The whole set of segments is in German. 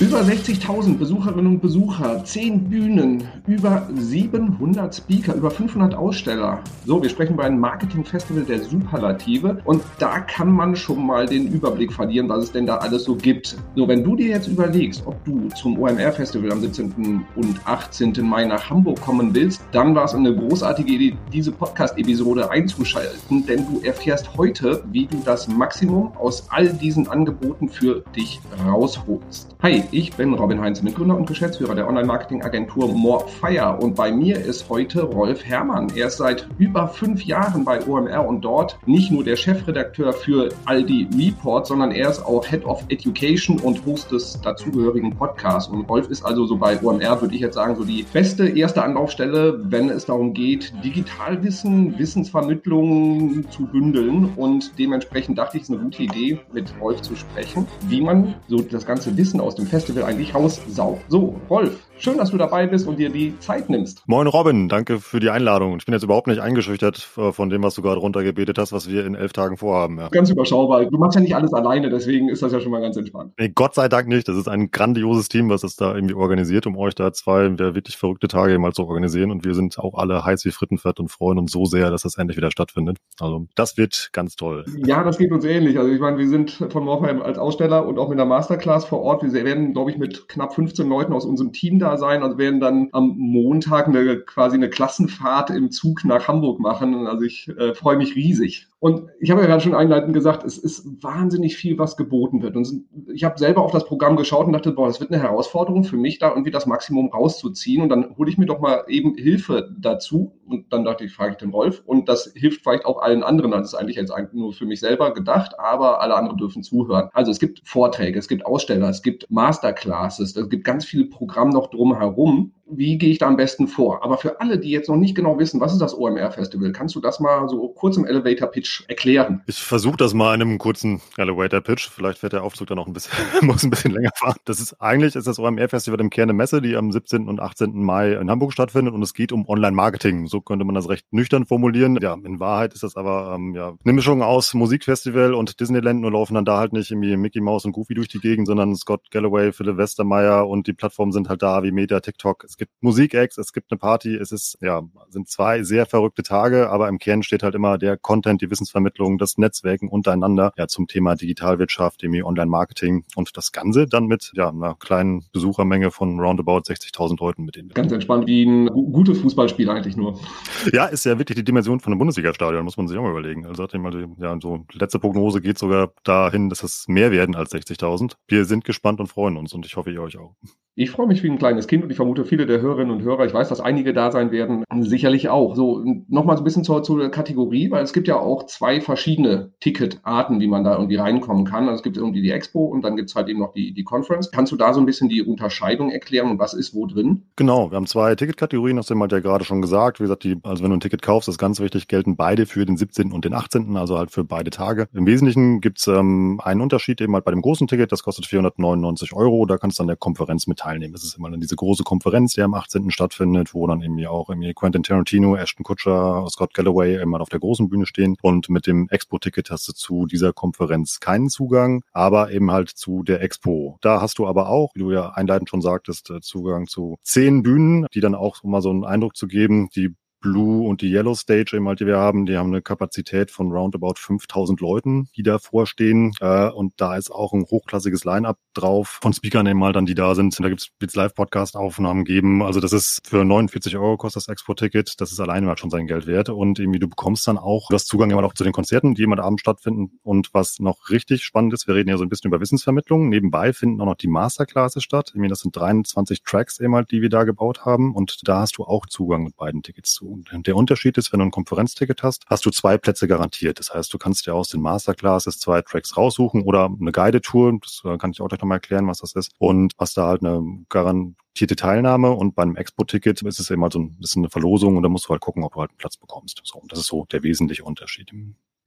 Über 60.000 Besucherinnen und Besucher, 10 Bühnen, über 700 Speaker, über 500 Aussteller. So, wir sprechen über ein Marketingfestival der Superlative und da kann man schon mal den Überblick verlieren, was es denn da alles so gibt. So, wenn du dir jetzt überlegst, ob du zum OMR-Festival am 17. und 18. Mai nach Hamburg kommen willst, dann war es eine großartige Idee, diese Podcast-Episode einzuschalten, denn du erfährst heute, wie du das Maximum aus all diesen Angeboten für dich rausholst. Hi, ich bin Robin Heinz, Mitgründer und Geschäftsführer der Online-Marketing-Agentur Morefire und bei mir ist heute Rolf Herrmann. Er ist seit über fünf Jahren bei OMR und dort nicht nur der Chefredakteur für all die Reports, sondern er ist auch Head of Education und Host des dazugehörigen Podcasts. Und Rolf ist also so bei OMR, würde ich jetzt sagen, so die beste erste Anlaufstelle, wenn es darum geht, Digitalwissen, Wissensvermittlung zu bündeln. Und dementsprechend dachte ich, es ist eine gute Idee, mit Rolf zu sprechen, wie man so das ganze Wissen aus dem Fest Festival eigentlich raussaugt. So, Rolf, Schön, dass du dabei bist und dir die Zeit nimmst. Moin Robin, danke für die Einladung. Ich bin jetzt überhaupt nicht eingeschüchtert äh, von dem, was du gerade runtergebetet hast, was wir in elf Tagen vorhaben. Ja. Ganz überschaubar. Du machst ja nicht alles alleine, deswegen ist das ja schon mal ganz entspannt. Nee, Gott sei Dank nicht. Das ist ein grandioses Team, was es da irgendwie organisiert, um euch da zwei wirklich verrückte Tage mal zu organisieren. Und wir sind auch alle heiß wie Frittenfett und freuen uns so sehr, dass das endlich wieder stattfindet. Also das wird ganz toll. Ja, das geht uns ähnlich. Also ich meine, wir sind von Morpheim als Aussteller und auch mit der Masterclass vor Ort. Wir werden, glaube ich, mit knapp 15 Leuten aus unserem Team da sein. Also werden da dann am Montag eine, quasi eine Klassenfahrt im Zug nach Hamburg machen. Also ich äh, freue mich riesig. Und ich habe ja gerade schon einleitend gesagt, es ist wahnsinnig viel, was geboten wird. Und ich habe selber auf das Programm geschaut und dachte, boah, das wird eine Herausforderung für mich, da irgendwie das Maximum rauszuziehen. Und dann hole ich mir doch mal eben Hilfe dazu. Und dann dachte ich, frage ich den Rolf. Und das hilft vielleicht auch allen anderen. Das ist eigentlich jetzt nur für mich selber gedacht, aber alle anderen dürfen zuhören. Also es gibt Vorträge, es gibt Aussteller, es gibt Masterclasses, es gibt ganz viele Programme noch drumherum wie gehe ich da am besten vor? Aber für alle, die jetzt noch nicht genau wissen, was ist das OMR-Festival, kannst du das mal so kurz im Elevator-Pitch erklären? Ich versuche das mal in einem kurzen Elevator-Pitch. Vielleicht fährt der Aufzug dann noch ein bisschen, muss ein bisschen länger fahren. Das ist eigentlich ist das OMR-Festival im Kern eine Messe, die am 17. und 18. Mai in Hamburg stattfindet und es geht um Online-Marketing. So könnte man das recht nüchtern formulieren. Ja, in Wahrheit ist das aber ähm, ja eine Mischung aus Musikfestival und Disneyland. Nur laufen dann da halt nicht irgendwie Mickey Mouse und Goofy durch die Gegend, sondern Scott Galloway, Philipp Westermeier und die Plattformen sind halt da wie Meta, TikTok. Es gibt Musikacts, es gibt eine Party, es ist, ja, sind zwei sehr verrückte Tage, aber im Kern steht halt immer der Content, die Wissensvermittlung, das Netzwerken untereinander, ja, zum Thema Digitalwirtschaft, dem Online-Marketing und das Ganze dann mit, ja, einer kleinen Besuchermenge von roundabout 60.000 Leuten mit denen. Ganz entspannt, wie ein gutes Fußballspiel eigentlich nur. Ja, ist ja wirklich die Dimension von einem Bundesliga-Stadion, muss man sich auch mal überlegen. Also ich mal, ja, so letzte Prognose geht sogar dahin, dass es mehr werden als 60.000. Wir sind gespannt und freuen uns und ich hoffe, ihr euch auch. Ich freue mich wie ein kleines Kind und ich vermute, viele der Hörerinnen und Hörer, ich weiß, dass einige da sein werden, sicherlich auch. So, nochmal so ein bisschen zur, zur Kategorie, weil es gibt ja auch zwei verschiedene Ticketarten, wie man da irgendwie reinkommen kann. Also es gibt irgendwie die Expo und dann gibt es halt eben noch die, die Conference. Kannst du da so ein bisschen die Unterscheidung erklären und was ist wo drin? Genau, wir haben zwei Ticketkategorien, das wir ja gerade schon gesagt. Wie gesagt, die, also wenn du ein Ticket kaufst, ist ganz wichtig, gelten beide für den 17. und den 18., also halt für beide Tage. Im Wesentlichen gibt es ähm, einen Unterschied eben halt bei dem großen Ticket, das kostet 499 Euro, da kannst du an der Konferenz mitteilen teilnehmen. Es ist immer dann diese große Konferenz, die am 18. stattfindet, wo dann irgendwie auch irgendwie Quentin Tarantino, Ashton Kutcher, Scott Galloway immer auf der großen Bühne stehen. Und mit dem Expo-Ticket hast du zu dieser Konferenz keinen Zugang, aber eben halt zu der Expo. Da hast du aber auch, wie du ja einleitend schon sagtest, äh, Zugang zu zehn Bühnen, die dann auch, um mal so einen Eindruck zu geben, die Blue und die Yellow Stage, eben halt, die wir haben, die haben eine Kapazität von roundabout 5000 Leuten, die davor stehen. Äh, und da ist auch ein hochklassiges Line-Up drauf von Speakern eben mal dann, die da sind. Da gibt es Live-Podcast-Aufnahmen geben. Also das ist für 49 Euro kostet das Expo-Ticket. Das ist alleine mal schon sein Geld wert. Und irgendwie du bekommst dann auch das Zugang immer auch zu den Konzerten, die immer Abend stattfinden. Und was noch richtig spannend ist, wir reden ja so ein bisschen über Wissensvermittlung. Nebenbei finden auch noch die Masterclasses statt. Meine, das sind 23 Tracks eben halt, die wir da gebaut haben. Und da hast du auch Zugang mit beiden Tickets zu. Der Unterschied ist, wenn du ein Konferenzticket hast, hast du zwei Plätze garantiert. Das heißt, du kannst dir aus den Masterclasses zwei Tracks raussuchen oder eine Guided-Tour. Das äh, kann ich auch gleich nochmal erklären, was das ist. Und hast da halt eine garantierte Teilnahme. Und beim Expo-Ticket ist es immer so ein bisschen eine Verlosung und da musst du halt gucken, ob du halt einen Platz bekommst. So, und das ist so der wesentliche Unterschied.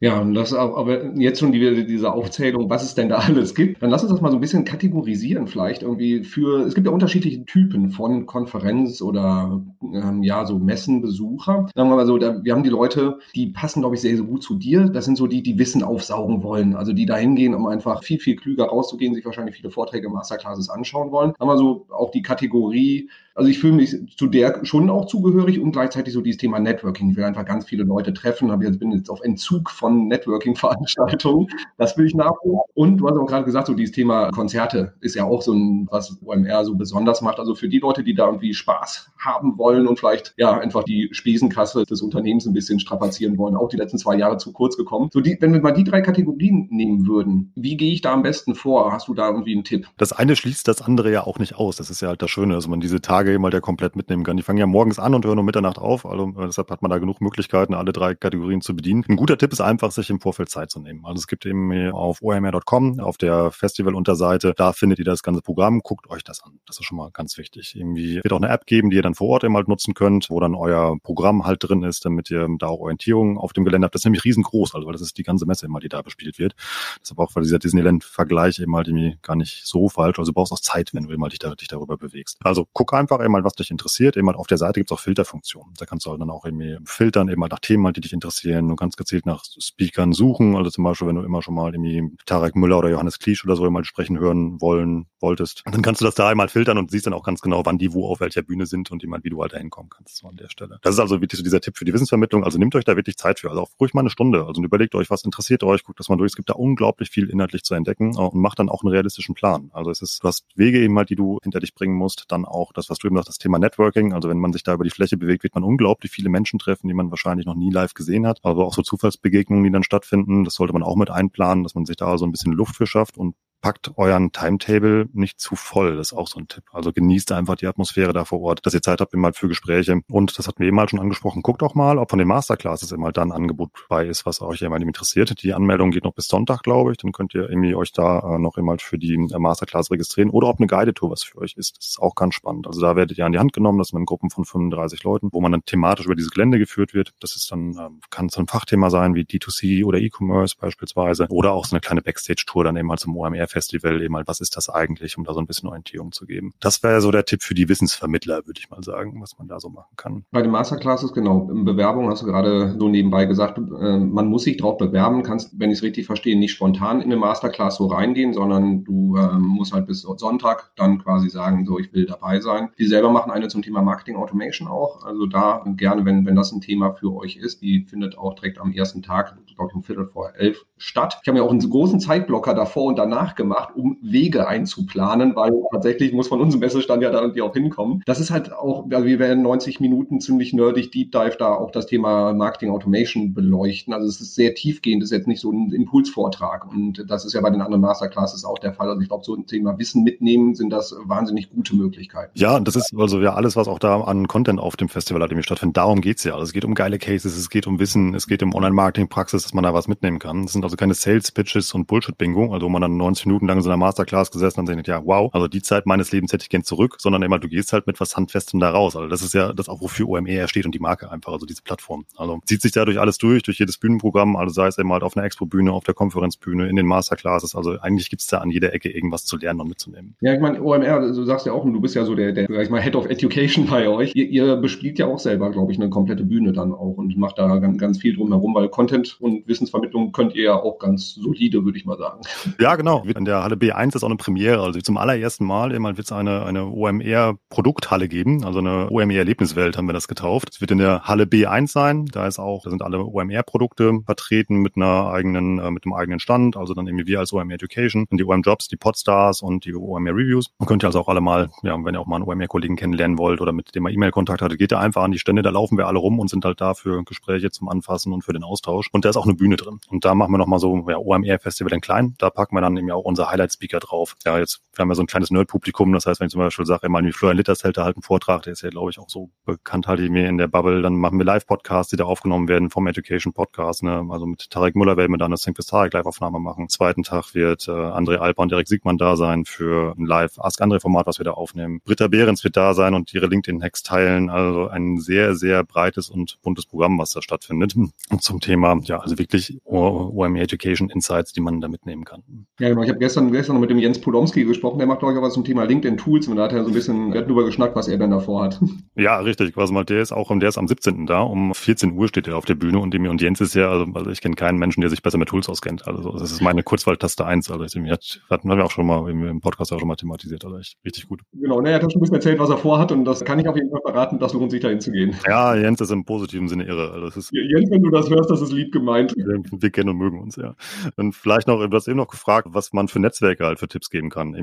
Ja, und das aber jetzt schon die, diese Aufzählung, was es denn da alles gibt. Dann lass uns das mal so ein bisschen kategorisieren vielleicht irgendwie für, es gibt ja unterschiedliche Typen von Konferenz oder ähm, ja, so Messenbesucher. Sagen wir mal so, da, wir haben die Leute, die passen, glaube ich, sehr, sehr gut zu dir. Das sind so die, die Wissen aufsaugen wollen. Also die da hingehen, um einfach viel, viel klüger rauszugehen, sich wahrscheinlich viele Vorträge, Masterclasses anschauen wollen. Haben wir so auch die Kategorie, also ich fühle mich zu der schon auch zugehörig und gleichzeitig so dieses Thema Networking. Ich will einfach ganz viele Leute treffen, aber jetzt bin jetzt auf Entzug von Networking-Veranstaltungen. Das will ich nachholen. Und du hast auch gerade gesagt, so dieses Thema Konzerte ist ja auch so ein, was OMR so besonders macht. Also für die Leute, die da irgendwie Spaß haben wollen und vielleicht ja einfach die Spesenkasse des Unternehmens ein bisschen strapazieren wollen, auch die letzten zwei Jahre zu kurz gekommen. So die, wenn wir mal die drei Kategorien nehmen würden, wie gehe ich da am besten vor? Hast du da irgendwie einen Tipp? Das eine schließt das andere ja auch nicht aus. Das ist ja halt das Schöne, dass man diese Tage mal der komplett mitnehmen kann. Die fangen ja morgens an und hören um Mitternacht auf. Also äh, deshalb hat man da genug Möglichkeiten, alle drei Kategorien zu bedienen. Ein guter Tipp ist einfach, sich im Vorfeld Zeit zu nehmen. Also es gibt eben auf omr.com, auf der Festival-Unterseite, da findet ihr das ganze Programm. Guckt euch das an. Das ist schon mal ganz wichtig. Irgendwie wird auch eine App geben, die ihr dann vor Ort eben halt nutzen könnt, wo dann euer Programm halt drin ist, damit ihr da auch Orientierung auf dem Gelände habt. Das ist nämlich riesengroß, also weil das ist die ganze Messe immer, die da bespielt wird. Deshalb auch weil dieser Disneyland-Vergleich eben halt irgendwie gar nicht so falsch. Also du brauchst auch Zeit, wenn du eben halt dich, da, dich darüber bewegst. Also guck einfach eben mal, was dich interessiert. Eben halt auf der Seite gibt es auch Filterfunktionen. Da kannst du halt dann auch irgendwie filtern, eben halt nach Themen halt, die dich interessieren. Du kannst gezielt nach Speakern suchen. Also zum Beispiel, wenn du immer schon mal irgendwie Tarek Müller oder Johannes Kliesch oder so mal sprechen hören wollen wolltest, dann kannst du das da einmal filtern und siehst dann auch ganz genau, wann die wo auf welcher Bühne sind und jemand, wie du halt da hinkommen kannst so an der Stelle. Das ist also wirklich so dieser Tipp für die Wissensvermittlung. Also nehmt euch da wirklich Zeit für. Also auch ruhig mal eine Stunde. Also überlegt euch, was interessiert euch, guckt das mal durch. Es gibt da unglaublich viel inhaltlich zu entdecken äh, und macht dann auch einen realistischen Plan. Also es ist, du hast Wege eben halt, die du hinter dich bringen musst. Dann auch das, was eben sagst, das Thema Networking. Also wenn man sich da über die Fläche bewegt, wird man unglaublich viele Menschen treffen, die man wahrscheinlich noch nie live gesehen hat. Aber auch so Zufallsbegegnungen, die dann stattfinden. Das sollte man auch mit einplanen, dass man sich da so ein bisschen Luft für schafft und packt euren Timetable nicht zu voll. Das ist auch so ein Tipp. Also genießt einfach die Atmosphäre da vor Ort, dass ihr Zeit habt immer für Gespräche. Und das hatten wir eben mal schon angesprochen. Guckt auch mal, ob von den Masterclasses immer da ein Angebot bei ist, was euch immer interessiert. Die Anmeldung geht noch bis Sonntag, glaube ich. Dann könnt ihr irgendwie euch da äh, noch immer für die äh, Masterclass registrieren oder ob eine Guided Tour was für euch ist. Das ist auch ganz spannend. Also da werdet ihr an die Hand genommen. Das sind Gruppen von 35 Leuten, wo man dann thematisch über dieses Gelände geführt wird. Das ist dann, äh, kann so ein Fachthema sein wie D2C oder E-Commerce beispielsweise oder auch so eine kleine Backstage-Tour dann eben mal zum OMR-Festival eben mal, was ist das eigentlich, um da so ein bisschen Orientierung zu geben. Das wäre so der Tipp für die Wissensvermittler, würde ich mal sagen, was man da so machen kann. Bei den Masterclasses, genau, Bewerbung hast du gerade so nebenbei gesagt, äh, man muss sich drauf bewerben, kannst, wenn ich es richtig verstehe, nicht spontan in eine Masterclass so reingehen, sondern du äh, musst halt bis Sonntag dann quasi sagen, so, ich will dabei sein. Die selber machen eine zum Thema Marketing Automation auch, also da gerne, wenn, wenn das ein Thema für euch ist, die findet auch direkt am ersten Tag, glaube ich, um Viertel vor elf statt. Ich habe mir auch einen großen Zeitblocker davor und danach gemacht, um Wege einzuplanen, weil tatsächlich muss von unserem Messestand ja da irgendwie auch hinkommen. Das ist halt auch, also wir werden 90 Minuten ziemlich nerdig Deep Dive da auch das Thema Marketing Automation beleuchten. Also es ist sehr tiefgehend, ist jetzt nicht so ein Impulsvortrag. Und das ist ja bei den anderen Masterclasses auch der Fall. Also ich glaube, so ein Thema Wissen mitnehmen sind das wahnsinnig gute Möglichkeiten. Ja, das ist also ja alles, was auch da an Content auf dem Festival hat, stattfindet. Darum geht's ja. Also es geht um geile Cases, es geht um Wissen, es geht um Online-Marketing-Praxis, dass man da was mitnehmen kann. Das sind also keine Sales-Pitches und Bullshit-Bingo, also wo man dann 90 Minuten lang in so einer Masterclass gesessen und denkt, ja, wow, also die Zeit meines Lebens hätte ich gern zurück, sondern immer, du gehst halt mit was Handfestem da raus. Also das ist ja das auch, wofür OMR steht und die Marke einfach, also diese Plattform. Also zieht sich dadurch alles durch, durch jedes Bühnenprogramm, also sei es eben halt auf einer Expo-Bühne, auf der Konferenzbühne, in den Masterclasses. Also eigentlich gibt's da an jeder Ecke irgendwas zu lernen und mitzunehmen. Ja, ich meine, OMR, du sagst ja auch, du bist ja so der, der sag ich mal, Head of Education bei euch. Ihr, ihr bespielt ja auch selber, glaube ich, eine komplette Bühne dann auch und macht da ganz, ganz viel drumherum, weil Content und Wissensvermittlung könnt ihr ja auch ganz solide, würde ich mal sagen. Ja, genau. In der Halle B1 ist auch eine Premiere. Also zum allerersten Mal immer wird es eine, eine OMR-Produkthalle geben, also eine OMR-Erlebniswelt haben wir das getauft. Es wird in der Halle B1 sein. Da ist auch, da sind alle OMR-Produkte vertreten mit einer eigenen, äh, mit einem eigenen Stand. Also dann irgendwie wir als OMR Education und die OM Jobs, die Podstars und die OMR Reviews. Man könnt ihr also auch alle mal, ja, wenn ihr auch mal einen OMR-Kollegen kennenlernen wollt oder mit dem ihr E-Mail-Kontakt hattet, geht da einfach an die Stände. Da laufen wir alle rum und sind halt da für Gespräche zum Anfassen und für den Austausch. Und da ist auch eine Bühne drin. Und da machen wir nochmal so ja, OMR-Festival in klein. Da packen wir dann eben auch auch unser Highlight-Speaker drauf. Ja, jetzt, wir haben ja so ein kleines Nerd-Publikum, das heißt, wenn ich zum Beispiel sage, mal wie Florian Litters hält da halt einen Vortrag, der ist ja, glaube ich, auch so bekannt halt irgendwie in der Bubble, dann machen wir Live-Podcasts, die da aufgenommen werden vom Education-Podcast, ne? also mit Tarek Muller werden wir dann das Think Tarek Live-Aufnahme machen. Zweiten Tag wird äh, André Alper und Derek Siegmann da sein für ein Live Ask André-Format, was wir da aufnehmen. Britta Behrens wird da sein und ihre LinkedIn-Hacks teilen, also ein sehr, sehr breites und buntes Programm, was da stattfindet. Und zum Thema, ja, also wirklich OME Education Insights, die man da mitnehmen kann. Ja, genau. Ich habe gestern, gestern noch mit dem Jens Polomski gesprochen, der macht, glaube ich, auch was zum Thema LinkedIn Tools und da hat er so ein bisschen drüber geschnackt, was er denn davor hat. Ja, richtig. Quasi mal, der ist auch, der ist am 17. da, um 14 Uhr steht er auf der Bühne und und Jens ist ja, also, also ich kenne keinen Menschen, der sich besser mit Tools auskennt. Also das ist meine Kurzwahltaste 1. Also ich, hat, hatten wir auch schon mal im Podcast auch schon mal thematisiert, also echt richtig gut. Genau, ne, er hat schon ein bisschen erzählt, was er vorhat und das kann ich auf jeden Fall verraten, das lohnt sich da hinzugehen. Ja, Jens ist im positiven Sinne irre. Also das ist, Jens, wenn du das hörst, das ist lieb gemeint. Wir kennen und mögen uns, ja. Und vielleicht noch, du hast eben noch gefragt, was man für Netzwerke halt für Tipps geben kann.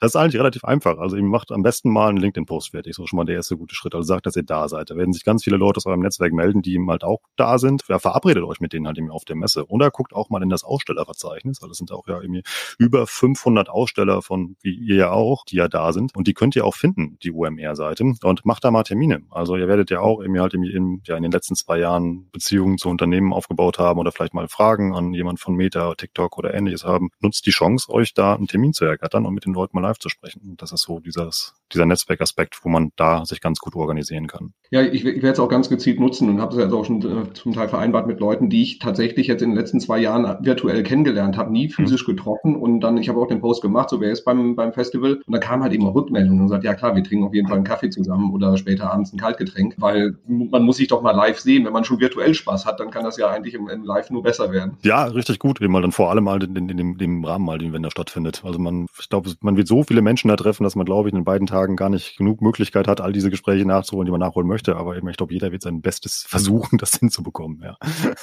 Das ist eigentlich relativ einfach. Also ihr macht am besten mal einen LinkedIn-Post fertig. So schon mal der erste gute Schritt. Also sagt, dass ihr da seid. Da werden sich ganz viele Leute aus eurem Netzwerk melden, die eben halt auch da sind. Ja, verabredet euch mit denen halt irgendwie auf der Messe. Oder guckt auch mal in das Ausstellerverzeichnis. Also das sind auch ja irgendwie über 500 Aussteller von, wie ihr ja auch, die ja da sind. Und die könnt ihr auch finden, die UMR-Seite. Und macht da mal Termine. Also ihr werdet ja auch irgendwie halt irgendwie in, ja, in den letzten zwei Jahren Beziehungen zu Unternehmen aufgebaut haben oder vielleicht mal Fragen an jemand von Meta, TikTok oder ähnliches haben. Nutzt die Chance, euch da einen Termin zu ergattern und mit den Leuten mal live zu sprechen. Das ist so dieses, dieser Netzwerkaspekt, wo man da sich ganz gut organisieren kann. Ja, ich, ich werde es auch ganz gezielt nutzen und habe es jetzt auch schon äh, zum Teil vereinbart mit Leuten, die ich tatsächlich jetzt in den letzten zwei Jahren virtuell kennengelernt habe, nie physisch mhm. getroffen und dann, ich habe auch den Post gemacht, so wer ist beim, beim Festival und da kam halt immer Rückmeldungen und sagt, ja klar, wir trinken auf jeden Fall einen Kaffee zusammen oder später abends ein Kaltgetränk, weil man muss sich doch mal live sehen. Wenn man schon virtuell Spaß hat, dann kann das ja eigentlich im, im Live nur besser werden. Ja, richtig gut, eben mal dann vor allem mal in, in, in, dem, dem Rahmen mal, den wenn da stattfindet. Also man, ich glaube, man wird so viele Menschen da treffen, dass man, glaube ich, in beiden Tagen gar nicht genug Möglichkeit hat, all diese Gespräche nachzuholen, die man nachholen möchte. Aber eben, ich glaube, jeder wird sein Bestes versuchen, das hinzubekommen. Ja.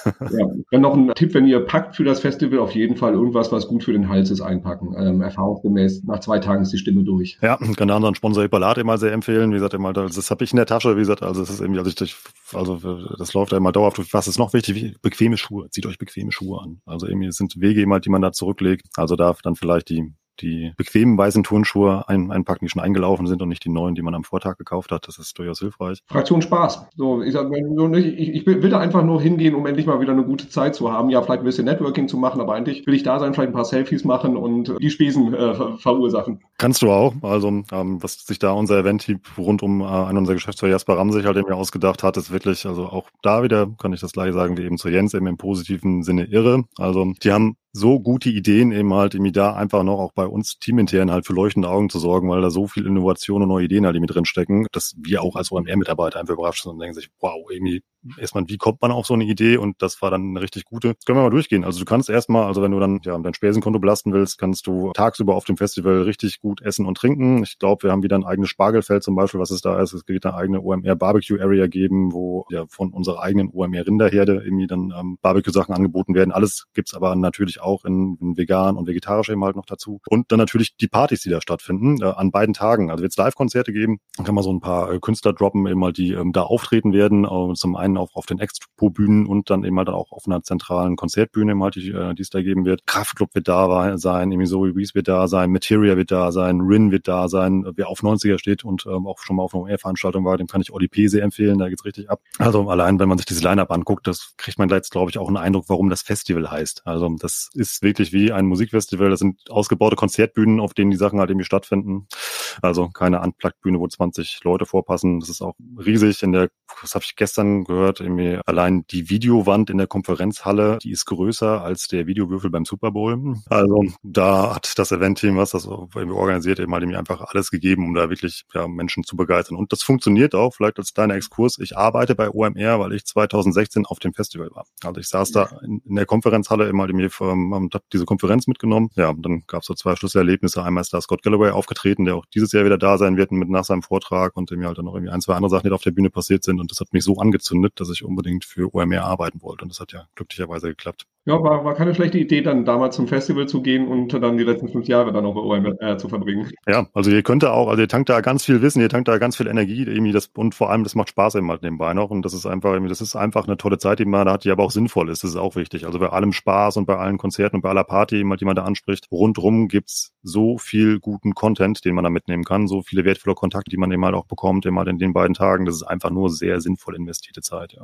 ja. Dann noch ein Tipp, wenn ihr packt für das Festival, auf jeden Fall irgendwas, was gut für den Hals ist, einpacken. Ähm, erfahrungsgemäß, nach zwei Tagen ist die Stimme durch. Ja, kann der anderen Sponsor Epalat immer sehr empfehlen. Wie gesagt, immer, das habe ich in der Tasche. Wie gesagt, also es ist irgendwie, also ich, also das läuft ja immer dauerhaft. Was ist noch wichtig? Bequeme Schuhe. Zieht euch bequeme Schuhe an. Also irgendwie sind Wege immer, die man da zurücklegt. Also darf dann vielleicht die die bequemen weißen Turnschuhe ein, einpacken, die schon eingelaufen sind und nicht die neuen, die man am Vortag gekauft hat. Das ist durchaus hilfreich. Fraktion Spaß. So, ich, sag, ich, ich will da einfach nur hingehen, um endlich mal wieder eine gute Zeit zu haben. Ja, vielleicht ein bisschen Networking zu machen, aber eigentlich will ich da sein, vielleicht ein paar Selfies machen und die Spesen äh, verursachen. Kannst du auch. Also, ähm, was sich da unser Event-Team rund um äh, einen unserer Geschäftsführer Jasper Ram sich halt eben ausgedacht hat, ist wirklich, also auch da wieder kann ich das gleiche sagen wie eben zu Jens, eben im positiven Sinne irre. Also, die haben so gute Ideen eben halt irgendwie da einfach noch auch bei uns teamintern halt für leuchtende Augen zu sorgen, weil da so viel Innovation und neue Ideen halt mit drin stecken, dass wir auch als OMR-Mitarbeiter einfach überrascht sind und denken sich, wow, irgendwie erstmal, wie kommt man auf so eine Idee? Und das war dann eine richtig gute. Das können wir mal durchgehen. Also du kannst erstmal, also wenn du dann ja dein Spesenkonto belasten willst, kannst du tagsüber auf dem Festival richtig gut essen und trinken. Ich glaube, wir haben wieder ein eigenes Spargelfeld zum Beispiel, was es da ist. Es wird eine eigene OMR Barbecue Area geben, wo ja von unserer eigenen OMR Rinderherde irgendwie dann ähm, Barbecue-Sachen angeboten werden. Alles gibt's aber natürlich auch in, in vegan und vegetarisch eben halt noch dazu. Und dann natürlich die Partys, die da stattfinden, äh, an beiden Tagen. Also wird es Live-Konzerte geben. Dann kann man so ein paar äh, Künstler droppen, eben halt, die ähm, da auftreten werden. Äh, zum einen auf, auf den Expo-Bühnen und dann eben halt auch auf einer zentralen Konzertbühne, halt, die, äh, die es da geben wird. Kraftclub wird da sein, Zoe Reese wird da sein, Materia wird da sein, Rin wird da sein. Wer auf 90er steht und ähm, auch schon mal auf einer OR-Veranstaltung war, dem kann ich Oli P. sehr empfehlen, da geht's richtig ab. Also allein, wenn man sich diese Line-Up anguckt, das kriegt man jetzt, glaube ich, auch einen Eindruck, warum das Festival heißt. Also das ist wirklich wie ein Musikfestival, das sind ausgebaute Konzertbühnen, auf denen die Sachen halt irgendwie stattfinden. Also keine Unplugged-Bühne, wo 20 Leute vorpassen. Das ist auch riesig. In der, was habe ich gestern gehört, irgendwie allein die Videowand in der Konferenzhalle, die ist größer als der Videowürfel beim Super Bowl. Also da hat das Event-Team, was das organisiert, eben halt einfach alles gegeben, um da wirklich ja, Menschen zu begeistern. Und das funktioniert auch, vielleicht als kleiner Exkurs. Ich arbeite bei OMR, weil ich 2016 auf dem Festival war. Also ich saß da in, in der Konferenzhalle immer halt und habe diese Konferenz mitgenommen. Ja, und dann gab es so zwei Schlüsselerlebnisse. Einmal ist da Scott Galloway aufgetreten, der auch diese dieses Jahr wieder da sein wird mit nach seinem Vortrag und mir halt dann noch irgendwie ein, zwei andere Sachen, die auf der Bühne passiert sind. Und das hat mich so angezündet, dass ich unbedingt für OMR arbeiten wollte. Und das hat ja glücklicherweise geklappt. Ja, war, war keine schlechte Idee, dann damals zum Festival zu gehen und dann die letzten fünf Jahre dann auch bei OMR zu verbringen. Ja, also ihr könnt da auch, also ihr tankt da ganz viel Wissen, ihr tankt da ganz viel Energie, irgendwie das, und vor allem, das macht Spaß eben halt nebenbei noch. Und das ist einfach, das ist einfach eine tolle Zeit, die man da hat, die aber auch sinnvoll ist. Das ist auch wichtig. Also bei allem Spaß und bei allen Konzerten und bei aller Party, die man da anspricht, rundrum gibt's so viel guten Content, den man da mitnehmen kann, so viele wertvolle Kontakte, die man eben halt auch bekommt, eben halt in den beiden Tagen. Das ist einfach nur sehr sinnvoll investierte Zeit, ja.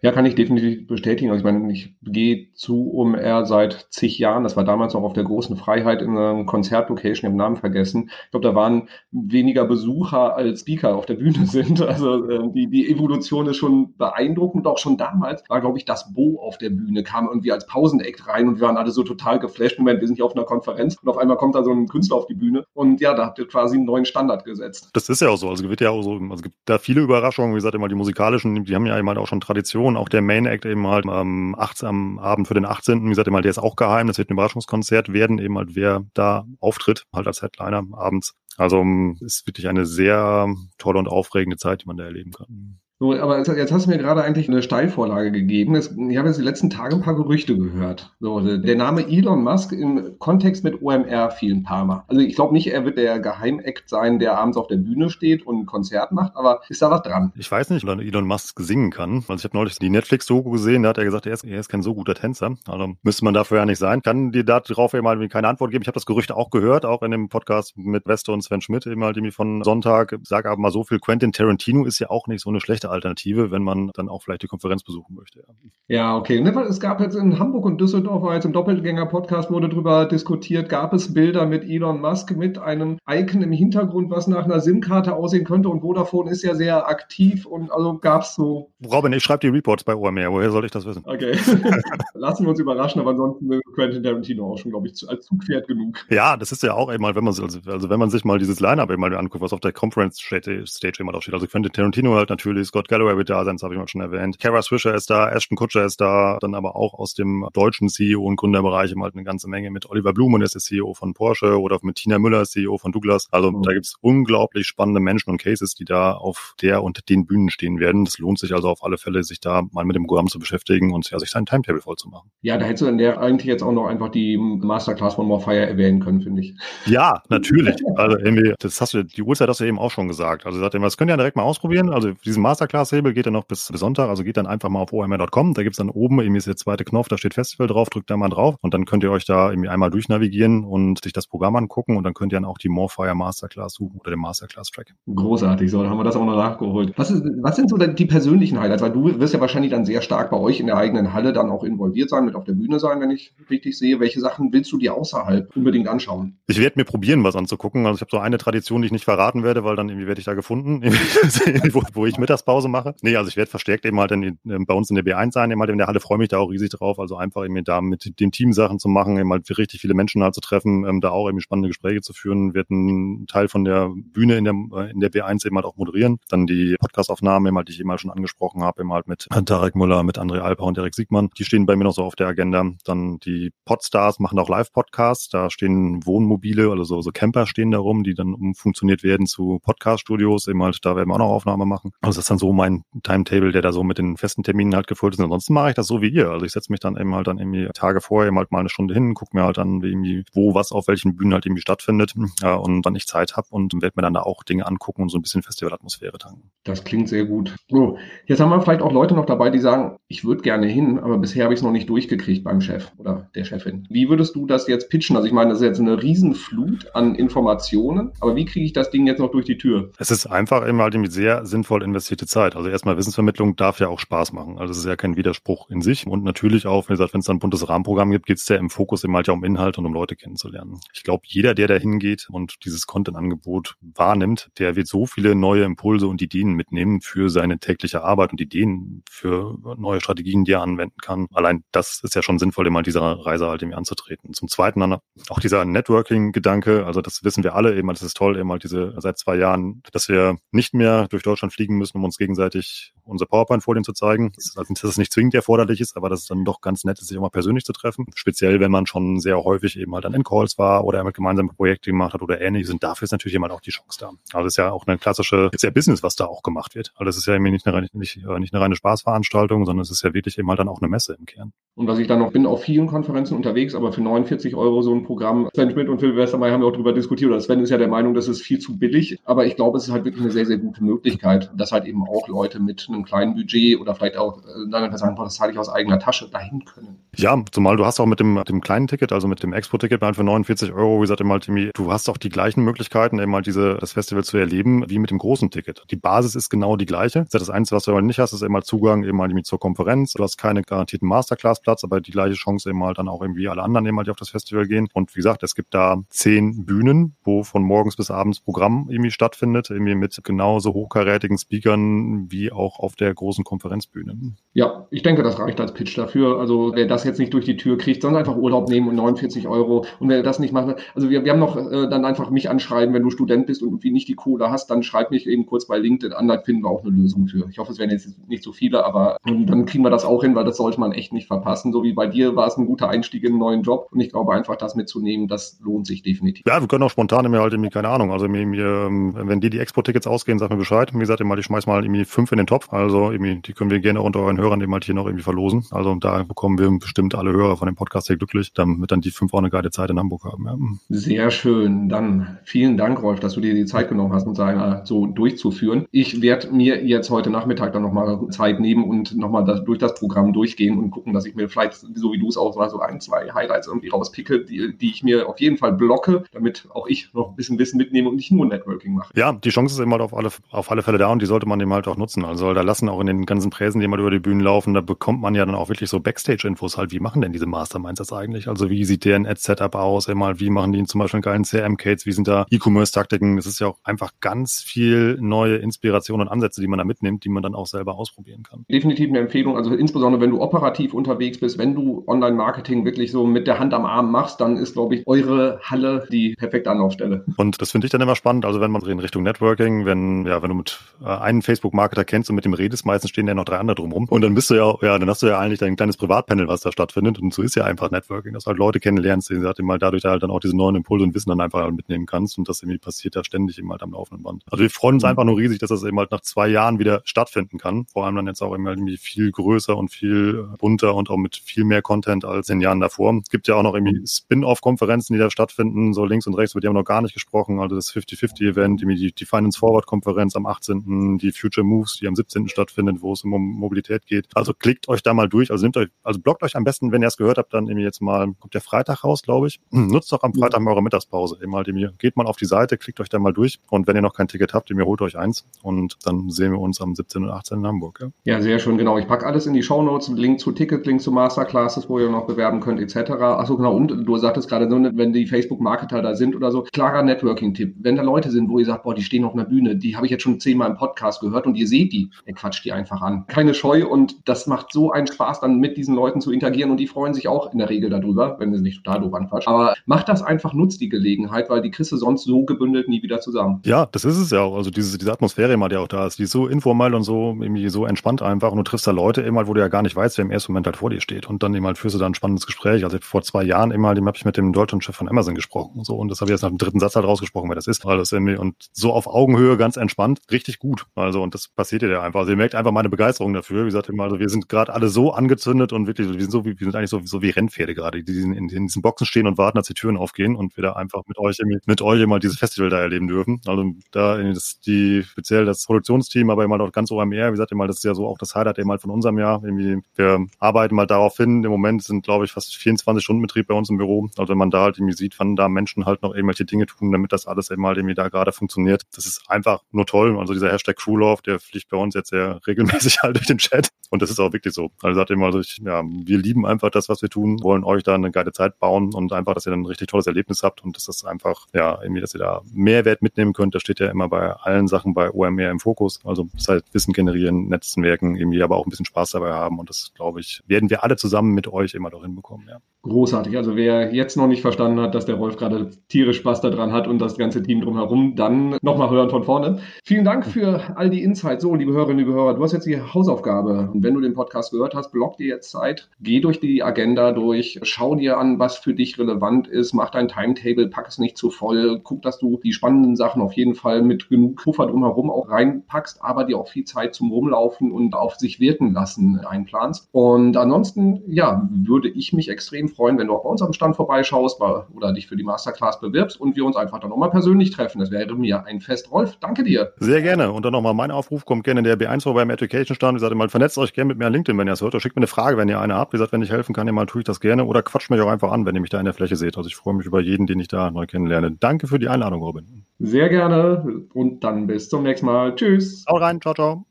Ja, kann ich definitiv bestätigen. Also ich meine, ich gehe zu OMR seit zig Jahren. Das war damals noch auf der großen Freiheit in einer Konzertlocation, den Namen vergessen. Ich glaube, da waren weniger Besucher als Speaker auf der Bühne sind. Also äh, die, die Evolution ist schon beeindruckend. Auch schon damals war, glaube ich, das Bo auf der Bühne, kam irgendwie als Pausenakt rein und wir waren alle so total geflasht. Moment, wir sind hier auf einer Konferenz und auf einmal kommt da so ein Künstler auf die Bühne und ja, da habt ihr quasi einen neuen Standard gesetzt. Das ist ja auch so. Also wird ja auch so, also es gibt da viele Überraschungen. Wie gesagt, immer die musikalischen, die haben ja immer auch schon Tradition Tradition. Auch der Main Act eben halt am, 18, am Abend für den 18. Wie gesagt, immer, der ist auch geheim. Das wird ein Überraschungskonzert werden, eben halt, wer da auftritt, halt als Headliner abends. Also ist wirklich eine sehr tolle und aufregende Zeit, die man da erleben kann. So, aber jetzt hast du mir gerade eigentlich eine Steilvorlage gegeben. Ich habe jetzt die letzten Tage ein paar Gerüchte gehört. So, der Name Elon Musk im Kontext mit OMR fiel ein paar Mal. Also ich glaube nicht, er wird der Geheimakt sein, der abends auf der Bühne steht und ein Konzert macht, aber ist da was dran? Ich weiß nicht, ob Elon Musk singen kann. Also ich habe neulich die Netflix-Doku gesehen, da hat er gesagt, er ist, er ist kein so guter Tänzer. Also müsste man dafür ja nicht sein. Kann dir darauf eben halt keine Antwort geben. Ich habe das Gerücht auch gehört, auch in dem Podcast mit Wester und Sven Schmidt, eben halt irgendwie von Sonntag. Sag aber mal so viel, Quentin Tarantino ist ja auch nicht so eine schlechte Alternative, wenn man dann auch vielleicht die Konferenz besuchen möchte. Ja, okay. Ne, es gab jetzt in Hamburg und Düsseldorf, als im Doppelgänger-Podcast wurde darüber diskutiert, gab es Bilder mit Elon Musk mit einem Icon im Hintergrund, was nach einer SIM-Karte aussehen könnte und Vodafone ist ja sehr aktiv und also gab es so. Robin, ich schreibe die Reports bei OMR, woher soll ich das wissen? Okay. Lassen wir uns überraschen, aber ansonsten ist Quentin Tarantino auch schon, glaube ich, als Zugpferd genug. Ja, das ist ja auch eben mal, wenn man also, also wenn man sich mal dieses Line-Up eben mal anguckt, was auf der Conference Stage eben auch steht. Also Quentin Tarantino halt natürlich, Scott Galloway wird da sein, das habe ich mal schon erwähnt. Kara Swisher ist da, Ashton Kutscher ist da, dann aber auch aus dem deutschen CEO und Gründerbereich halt eine ganze Menge mit Oliver Blumen, der ist der CEO von Porsche oder mit Tina Müller, CEO von Douglas. Also mhm. da gibt's unglaublich spannende Menschen und Cases, die da auf der und den Bühnen stehen werden. Das lohnt sich also auf alle Fälle, sich da mal mit dem Programm zu beschäftigen und ja, sich sein Timetable voll zu machen. Ja, da hättest du dann der eigentlich jetzt auch noch einfach die Masterclass von Morfire erwähnen können, finde ich. Ja, natürlich. Also irgendwie, das hast du, die Uhrzeit hast du eben auch schon gesagt. Also sagt das könnt ihr ja direkt mal ausprobieren. Also diesen Masterclass-Hebel geht ja noch bis Sonntag, also geht dann einfach mal auf omr.com. Da gibt's dann oben irgendwie ist der zweite Knopf, da steht Festival drauf, drückt da mal drauf und dann könnt ihr euch da irgendwie einmal durchnavigieren und sich das Programm angucken und dann könnt ihr dann auch die Morfire Masterclass suchen oder den Masterclass-Track. Großartig, so, dann haben wir das auch noch nachgeholt. Was, ist, was sind so die persönlichen Highlights? Weil du wirst ja wahrscheinlich dann sehr stark bei euch in der eigenen Halle dann auch involviert sein, mit auf der Bühne sein, wenn ich richtig sehe. Welche Sachen willst du dir außerhalb unbedingt anschauen? Ich werde mir probieren, was anzugucken. Also ich habe so eine Tradition, die ich nicht verraten werde, weil dann irgendwie werde ich da gefunden, wo, wo ich Mittagspause mache. Nee, also ich werde verstärkt eben halt in, bei uns in der B1 sein, eben halt in der Halle, freue mich da auch riesig drauf. Also einfach eben da mit den Team Sachen zu machen, eben halt richtig viele Menschen halt zu treffen, ähm, da auch irgendwie spannende Gespräche zu führen. Wir einen Teil von der Bühne in der, äh, in der B1 eben halt auch moderieren. Dann die Podcastaufnahmen, eben halt, die ich eben halt schon angesprochen habe, eben halt mit Tarek Müller, mit André Alper und Derek Siegmann. Die stehen bei mir noch so auf der Agenda. Dann die Podstars machen auch Live-Podcasts. Da stehen Wohnmobile, also so, so Camper stehen da rum, die dann umfunktioniert werden zu Podcast-Studios. Eben halt, da werden wir auch noch Aufnahme machen. Also das ist dann so mein Timetable, der da so mit den festen Terminen halt gefüllt ist. Ansonsten mache ich das so wie ihr. Also ich setze mich dann eben halt dann irgendwie Tage vorher halt mal eine Stunde hin, gucke mir halt dann irgendwie, wo was auf welchen Bühnen halt irgendwie stattfindet äh, und wann ich Zeit habe und werde mir dann da auch Dinge angucken und so ein bisschen Festivalatmosphäre tanken. Das klingt sehr gut. So, jetzt haben wir vielleicht auch Leute noch dabei, die sagen, ich würde gerne hin, aber bisher habe ich es noch nicht durchgekriegt beim Chef oder der Chefin. Wie würdest du das jetzt pitchen? Also ich meine, das ist jetzt eine Riesenflut an Informationen, aber wie kriege ich das Ding jetzt noch durch die Tür? Es ist einfach immer halt irgendwie sehr sinnvoll investierte Zeit. Also erstmal Wissensvermittlung darf ja auch Spaß machen. Also es ist ja kein Widerspruch in sich und natürlich auch, wenn es dann ein buntes Rahmenprogramm gibt, geht es ja im Fokus immer halt ja um Inhalt und um Leute kennenzulernen. Ich glaube, jeder, der da hingeht und dieses Content-Angebot wahrnimmt, der wird so viele neue Impulse und Ideen mitnehmen für seine tägliche Arbeit und Ideen für neue Strategien, die er anwenden kann. Allein das ist ja schon sinnvoll, immer dieser Reise halt irgendwie anzutreten. Zum Zweiten dann auch dieser Networking-Gedanke, also das wissen wir alle eben, das ist toll, eben halt diese seit zwei Jahren, dass wir nicht mehr durch Deutschland fliegen müssen, um uns gegenseitig unsere PowerPoint-Folien zu zeigen. Das ist, also, dass es nicht zwingend erforderlich ist, aber dass es dann doch ganz nett ist, sich auch mal persönlich zu treffen. Speziell, wenn man schon sehr häufig eben halt an In-Calls war oder mit gemeinsamen Projekte gemacht hat oder ähnliches. Und dafür ist natürlich immer auch die Chance da. Also das ist ja auch eine klassische, ist ja Business, was da auch gemacht wird. Also das ist ja irgendwie nicht eine, nicht, äh, nicht eine reine Spaßveranstaltung, sondern es ist ja wirklich eben halt dann auch eine Messe im Kern. Und was ich dann noch bin, auf vielen Konferenzen unterwegs, aber für 49 Euro so ein Programm. Sven Schmidt und Phil Westermeier haben ja auch darüber diskutiert. Oder Sven ist ja der Meinung, das ist viel zu billig. Aber ich glaube, es ist halt wirklich eine sehr, sehr gute Möglichkeit, dass halt eben auch Leute mit einem kleinen Budget oder vielleicht auch äh, dann sagen, boah, das zahle ich aus eigener Tasche dahin können. Ja, zumal du hast auch mit dem, dem kleinen Ticket, also mit dem Expo-Ticket für 49 Euro, wie gesagt, immer halt du hast auch die gleichen Möglichkeiten, eben halt diese, das Festival zu erleben, wie mit dem großen Ticket. Die Basis ist genau die gleiche. Das Einzige, was du aber nicht hast, ist immer Zugang eben halt zur Konferenz. Du hast keine garantierten Masterclass-Platz, aber die gleiche Chance eben halt dann auch irgendwie alle anderen eben halt auf das Festival gehen. Und wie gesagt, es gibt da zehn Bühnen, wo von morgens bis abends Programm irgendwie stattfindet, irgendwie mit genauso hochkarätigen Speakern wie auch auf der großen Konferenzbühne. Ja, ich denke, das reicht als Pitch dafür. Also wer das jetzt nicht durch die Tür kriegt, sondern einfach Urlaub nehmen und 49 Euro. Und wer das nicht macht, also wir, wir haben noch äh, dann einfach mich anschreiben, wenn du Student bist und irgendwie nicht die Kohle hast, dann schreib mich eben kurz bei LinkedIn an, da finden wir auch eine Lösung für. Ich hoffe, es werden jetzt nicht so viele, aber dann kriegen wir das auch hin, weil das sollte man echt nicht verpassen. So wie bei dir war es ein guter Einstieg in einen neuen Job und ich glaube einfach, das mitzunehmen, das lohnt sich definitiv. Ja, wir können auch spontan mir halt irgendwie, keine Ahnung, also mir, mir, ähm, wenn die die Expo-Tickets ausgehen, sag mir Bescheid. Wie gesagt, ich schmeiß mal irgendwie fünf in den Topf, also irgendwie, die können wir gerne unter euren Hörern eben halt hier noch irgendwie verlosen. Also da bekommen wir bestimmt alle Hörer von dem Podcast hier glücklich, damit dann die fünf auch eine geile Zeit in Hamburg haben. Ja. Sehr schön. Dann vielen Dank, Rolf, dass du dir die Zeit genommen hast, uns einmal so durchzuführen. Ich werde mir jetzt heute Nachmittag dann nochmal Zeit nehmen und nochmal das, durch das Programm durchgehen und gucken, dass ich mir vielleicht, so wie du es auch mal so ein, zwei Highlights irgendwie rauspicke, die, die ich mir auf jeden Fall blocke, damit auch ich noch ein bisschen Wissen mitnehme und nicht nur Networking mache. Ja, die Chance ist immer halt auf alle, auf alle Fälle da und die sollte man eben halt auch nutzen. Also da lassen auch in den ganzen Präsen, die mal über die Bühnen laufen, da bekommt man ja dann auch wirklich so Backstage-Infos halt. Wie machen denn diese Masterminds das eigentlich? Also wie sieht deren Ad-Setup aus? Immer, wie machen die zum Beispiel einen geilen CRM-Cates? Wie sind da E-Commerce-Taktiken? Das ist ja auch einfach ganz viel neue Inspiration und Ansätze, die man da mitnimmt, die man dann auch selber ausprobieren kann. Definitiv eine Empfehlung. Also insbesondere, wenn du operativ unterwegs bist, wenn du Online-Marketing wirklich so mit der Hand am Arm machst, dann ist, glaube ich, eure Halle die perfekte Anlaufstelle. Und das finde ich dann immer spannend. Also wenn man in Richtung Networking, wenn, ja, wenn du mit äh, einem Facebook-Marketer kennst und mit dem redest, meistens stehen ja noch drei andere drumherum. Und dann bist du ja, ja, dann hast du ja eigentlich dein kleines Privatpanel, was da stattfindet. Und so ist ja einfach Networking, dass du halt Leute kennenlernst, die halt mal dadurch halt dann auch diese neuen Impulse und Wissen dann einfach halt mitnehmen kannst. Und das irgendwie passiert ja ständig eben halt am laufenden Band. Also wir freuen uns mhm. einfach nur riesig, dass das eben halt nach zwei Jahren wieder stattfinden kann. Vor allem dann jetzt auch eben halt irgendwie viel größer und viel bunter und auch mit viel mehr Content als in Jahren davor. Es gibt ja auch noch irgendwie Spin-off-Konferenzen, die da stattfinden, so links und rechts, über die haben wir noch gar nicht gesprochen. Also das 50-50-Event, die, die Finance Forward-Konferenz am 18., die Future Moves, die am 17. stattfindet, wo es um Mobilität geht. Also klickt euch da mal durch, also nehmt euch, also bloggt euch am besten, wenn ihr es gehört habt, dann irgendwie jetzt mal, kommt der Freitag raus, glaube ich. Nutzt doch am Freitag mal eure Mittagspause. Eben halt, irgendwie, geht mal auf die Seite, klickt euch da mal durch und wenn ihr noch kein Ticket habt, ihr holt euch eins und dann sehen wir uns am 17. und 18. in Hamburg. Ja, ja sehr schön, genau. Ich packe alles in die Show Notes, Link zu Ticket, Link zu Masterclasses, wo ihr noch bewerben könnt, etc. Achso, genau, und du sagtest gerade, wenn die Facebook-Marketer da sind oder so, klarer Networking-Tipp. Wenn da Leute sind, wo ihr sagt, boah, die stehen auf einer Bühne, die habe ich jetzt schon zehnmal im Podcast gehört und ihr seht die, dann quatscht die einfach an. Keine Scheu und das macht so einen Spaß, dann mit diesen Leuten zu interagieren und die freuen sich auch in der Regel darüber, wenn sie nicht total doof anquatschen. Aber macht das einfach, nutzt die Gelegenheit, weil die kriegst du sonst so gebündelt nie wieder zusammen. Ja, das ist es ja auch. Also diese, diese Atmosphäre immer, die auch da ist, die ist so informell und so irgendwie so entspannt einfach und du triffst da Leute immer, wo du ja gar nicht weißt, wer im ersten Moment halt vor dir steht und dann eben halt führst du da ein spannendes Gespräch. Also vor zwei Jahren immer, dem habe ich mit dem Deutschlandchef von Amazon gesprochen so und das habe ich jetzt nach dem dritten Satz halt rausgesprochen, wer das ist, weil das irgendwie und so auf Augenhöhe ganz entspannt, richtig gut. Also und das passiert ja einfach. Also ihr merkt einfach meine Begeisterung dafür. Wie gesagt, also wir sind gerade alle so angezündet und wirklich, wir sind so wie, wir sind eigentlich so, so wie Rennpferde gerade, die in, in, diesen Boxen stehen und warten, dass die Türen aufgehen und wir da einfach mit euch mit euch immer dieses Festival da erleben dürfen. Also da das, die speziell das Produktionsteam, aber immer auch ganz OMR, wie gesagt, immer das ist ja so auch das Highlight eben halt von unserem Jahr. Irgendwie wir arbeiten mal darauf hin. Im Moment sind glaube ich fast 24 Stunden Betrieb bei uns im Büro. Also wenn man da halt irgendwie sieht, wann da Menschen halt noch irgendwelche Dinge tun, damit das alles eben halt irgendwie da gerade funktioniert. Das ist einfach nur toll. Also dieser Hashtag Crewlove, der fliegt bei uns jetzt sehr regelmäßig halt durch den Chat. Und das ist auch wirklich so. Also sagt immer, also ich, ja, wir lieben einfach das, was wir tun, wollen euch da eine geile Zeit bauen und einfach, dass ihr dann ein richtig tolles Erlebnis habt und dass das einfach, ja, irgendwie, dass ihr da Mehrwert mitnehmen könnt. Das steht ja immer bei allen Sachen bei OMR im Fokus. Also das heißt Wissen generieren, Netzwerken, irgendwie aber auch ein bisschen Spaß dabei haben. Und das, glaube ich, werden wir alle zusammen mit euch immer doch hinbekommen, ja. Großartig. Also wer jetzt noch nicht verstanden hat, dass der Rolf gerade tierisch Spaß daran hat und das ganze Team drumherum, dann nochmal hören von vorne. Vielen Dank für all die Insight. So, liebe Hörerinnen, liebe Hörer, du hast jetzt die Hausaufgabe. Und wenn du den Podcast gehört hast, block dir jetzt Zeit, geh durch die Agenda durch, schau dir an, was für dich relevant ist, mach dein Timetable, pack es nicht zu voll, guck, dass du die spannenden Sachen auf jeden Fall mit genug Puffer drumherum auch reinpackst, aber dir auch viel Zeit zum Rumlaufen und auf sich wirken lassen einplanst. Und ansonsten, ja, würde ich mich extrem freuen, wenn du auch bei uns am Stand vorbeischaust oder dich für die Masterclass bewirbst und wir uns einfach dann nochmal persönlich treffen. Das wäre mir ein Fest. Rolf, danke dir. Sehr gerne. Und dann nochmal mein Aufruf, kommt gerne in der B1 vorbei im Education Stand. Wie gesagt, mal vernetzt euch gerne mit mir an LinkedIn, wenn ihr es hört. Oder schickt mir eine Frage, wenn ihr eine habt. Wie gesagt, wenn ich helfen kann, mal tue ich das gerne. Oder quatscht mich auch einfach an, wenn ihr mich da in der Fläche seht. Also ich freue mich über jeden, den ich da neu kennenlerne. Danke für die Einladung, Robin. Sehr gerne. Und dann bis zum nächsten Mal. Tschüss. Hau rein. Ciao, ciao.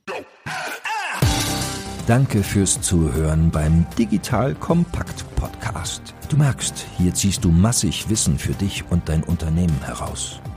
Danke fürs Zuhören beim Digital Kompakt Podcast. Du merkst, hier ziehst du massig Wissen für dich und dein Unternehmen heraus.